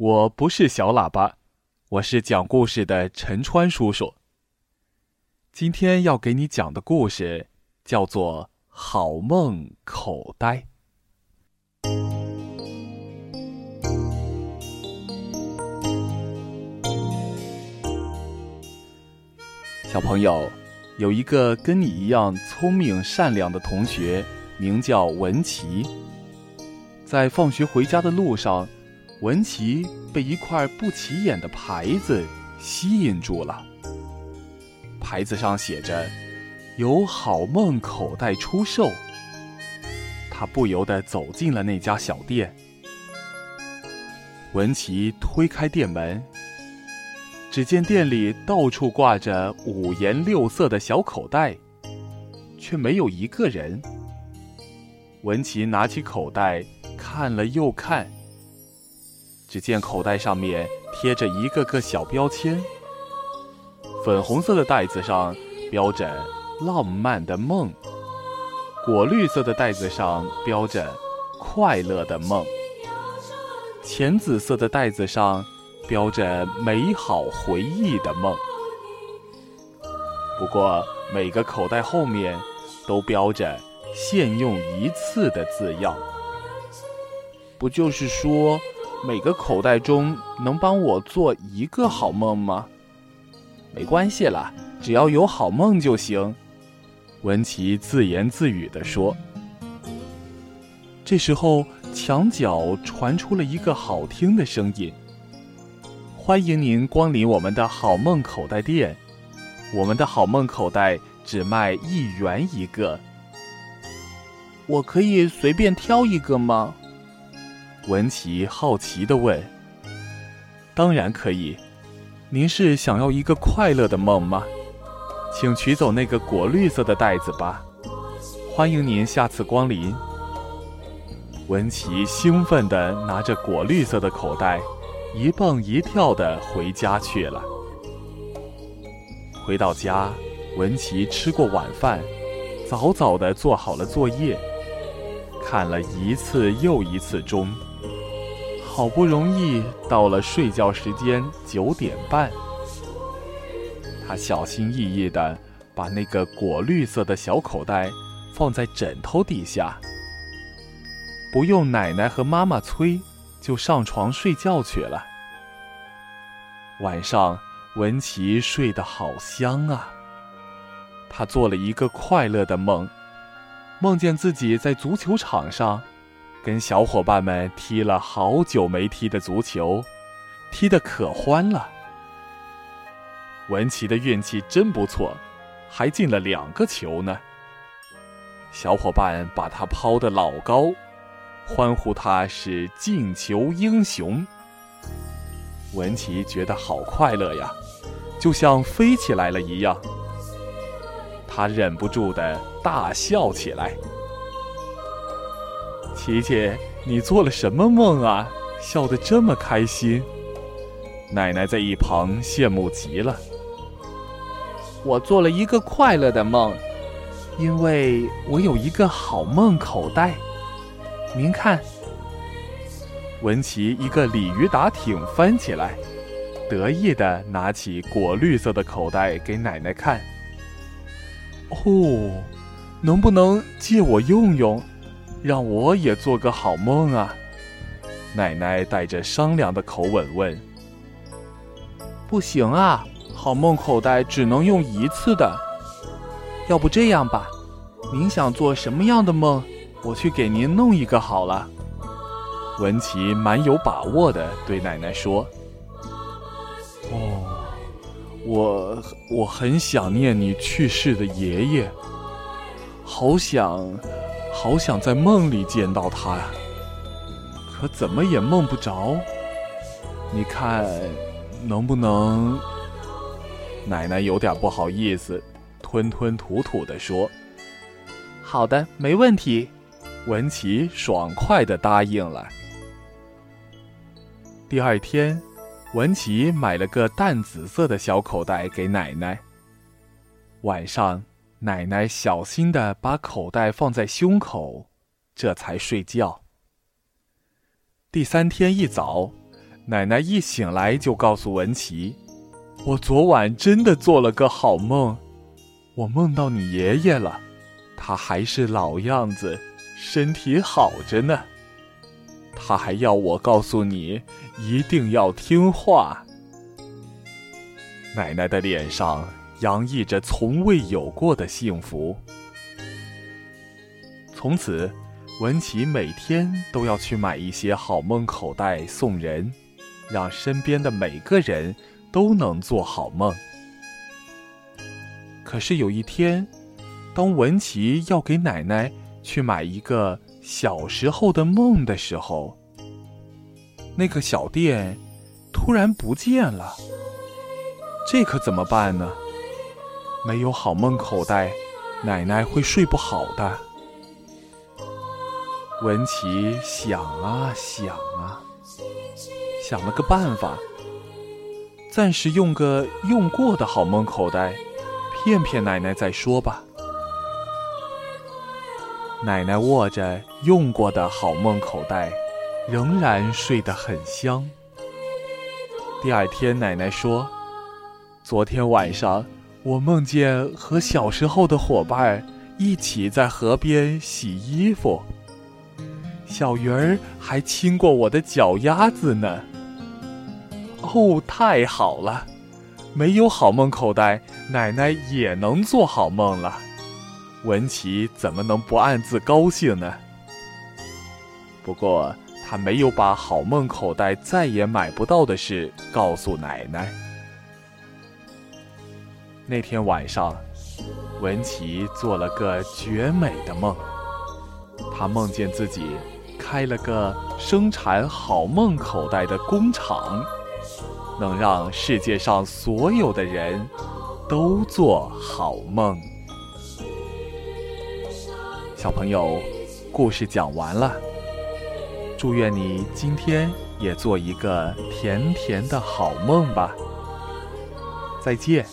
我不是小喇叭，我是讲故事的陈川叔叔。今天要给你讲的故事叫做《好梦口袋》。小朋友，有一个跟你一样聪明善良的同学，名叫文琪。在放学回家的路上。文琪被一块不起眼的牌子吸引住了。牌子上写着“有好梦口袋出售”。他不由得走进了那家小店。文琪推开店门，只见店里到处挂着五颜六色的小口袋，却没有一个人。文琪拿起口袋看了又看。只见口袋上面贴着一个个小标签，粉红色的袋子上标着“浪漫的梦”，果绿色的袋子上标着“快乐的梦”，浅紫色的袋子上标着“美好回忆的梦”。不过每个口袋后面都标着“限用一次”的字样。不就是说？每个口袋中能帮我做一个好梦吗？没关系了，只要有好梦就行。文琪自言自语地说。这时候，墙角传出了一个好听的声音：“欢迎您光临我们的好梦口袋店，我们的好梦口袋只卖一元一个。我可以随便挑一个吗？”文琪好奇地问：“当然可以，您是想要一个快乐的梦吗？请取走那个果绿色的袋子吧。欢迎您下次光临。”文琪兴奋地拿着果绿色的口袋，一蹦一跳地回家去了。回到家，文琪吃过晚饭，早早地做好了作业，看了一次又一次钟。好不容易到了睡觉时间九点半，他小心翼翼地把那个果绿色的小口袋放在枕头底下，不用奶奶和妈妈催，就上床睡觉去了。晚上，文琪睡得好香啊。他做了一个快乐的梦，梦见自己在足球场上。跟小伙伴们踢了好久没踢的足球，踢得可欢了。文琪的运气真不错，还进了两个球呢。小伙伴把他抛得老高，欢呼他是进球英雄。文琪觉得好快乐呀，就像飞起来了一样。他忍不住的大笑起来。琪琪，你做了什么梦啊？笑得这么开心。奶奶在一旁羡慕极了。我做了一个快乐的梦，因为我有一个好梦口袋。您看，文琪一个鲤鱼打挺翻起来，得意的拿起果绿色的口袋给奶奶看。哦，能不能借我用用？让我也做个好梦啊！奶奶带着商量的口吻问：“不行啊，好梦口袋只能用一次的。要不这样吧，您想做什么样的梦，我去给您弄一个好了。”文琪蛮有把握的对奶奶说：“哦，我我很想念你去世的爷爷，好想。”好想在梦里见到他呀，可怎么也梦不着。你看，能不能？奶奶有点不好意思，吞吞吐吐地说：“好的，没问题。”文琪爽快地答应了。第二天，文琪买了个淡紫色的小口袋给奶奶。晚上。奶奶小心的把口袋放在胸口，这才睡觉。第三天一早，奶奶一醒来就告诉文琪：“我昨晚真的做了个好梦，我梦到你爷爷了，他还是老样子，身体好着呢。他还要我告诉你，一定要听话。”奶奶的脸上洋溢着从未有过的幸福。从此，文琪每天都要去买一些好梦口袋送人。让身边的每个人都能做好梦。可是有一天，当文琪要给奶奶去买一个小时候的梦的时候，那个小店突然不见了。这可怎么办呢？没有好梦口袋，奶奶会睡不好的。文琪想啊想啊。想了个办法，暂时用个用过的好梦口袋，骗骗奶奶再说吧。奶奶握着用过的好梦口袋，仍然睡得很香。第二天，奶奶说：“昨天晚上，我梦见和小时候的伙伴一起在河边洗衣服，小鱼儿还亲过我的脚丫子呢。”哦，太好了！没有好梦口袋，奶奶也能做好梦了。文琪怎么能不暗自高兴呢？不过，他没有把好梦口袋再也买不到的事告诉奶奶。那天晚上，文琪做了个绝美的梦。他梦见自己开了个生产好梦口袋的工厂。能让世界上所有的人都做好梦。小朋友，故事讲完了。祝愿你今天也做一个甜甜的好梦吧。再见。